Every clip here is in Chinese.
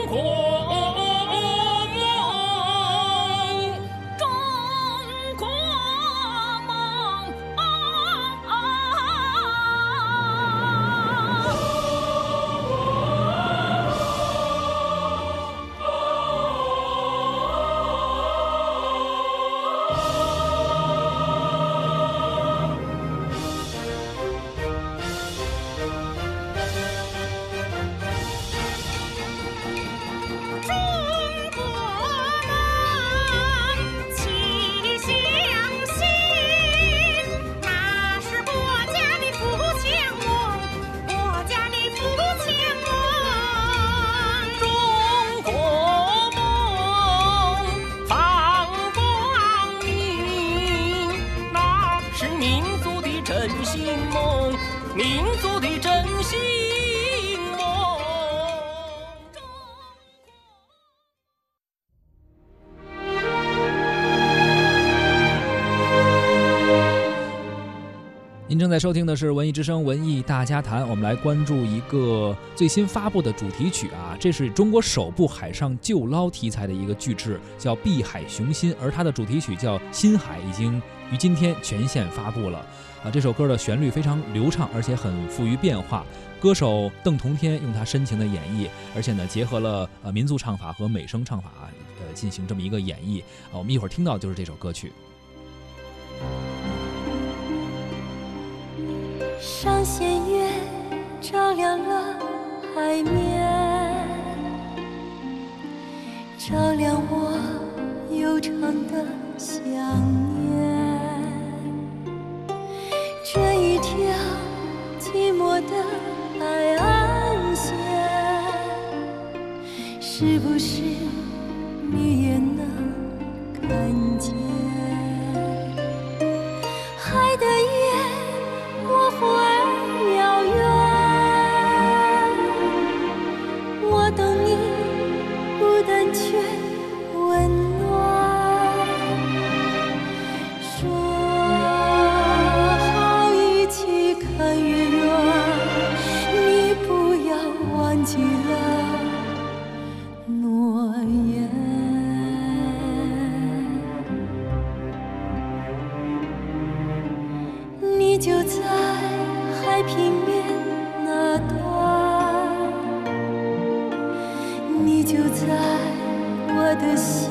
祖国。民族的振兴正在收听的是《文艺之声·文艺大家谈》，我们来关注一个最新发布的主题曲啊，这是中国首部海上救捞题材的一个巨制，叫《碧海雄心》，而它的主题曲叫《心海》，已经于今天全线发布了。啊，这首歌的旋律非常流畅，而且很富于变化。歌手邓同天用他深情的演绎，而且呢，结合了呃民族唱法和美声唱法，呃，进行这么一个演绎。啊，我们一会儿听到就是这首歌曲。上弦月照亮了海面，照亮我悠长的想念。这一条寂寞的海岸线，是不是就在海平面那端，你就在我的心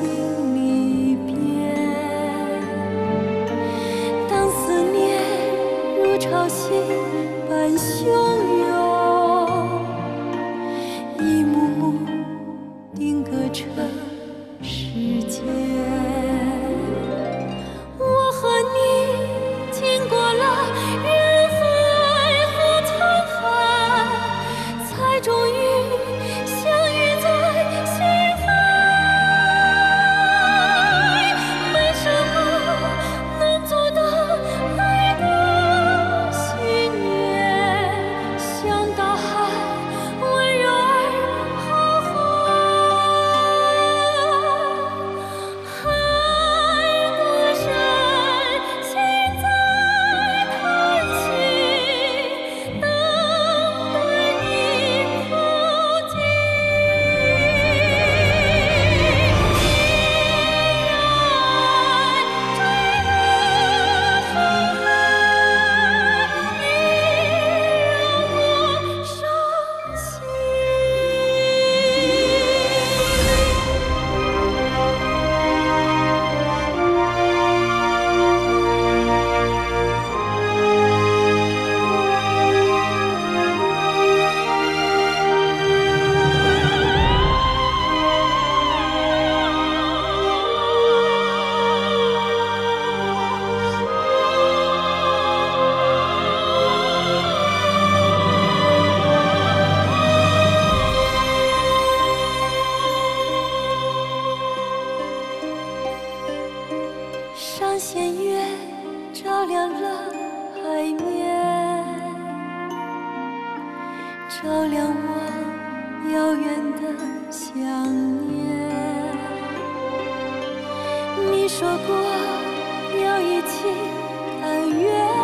照亮了海面照亮我遥远的想念。你说过要一起看月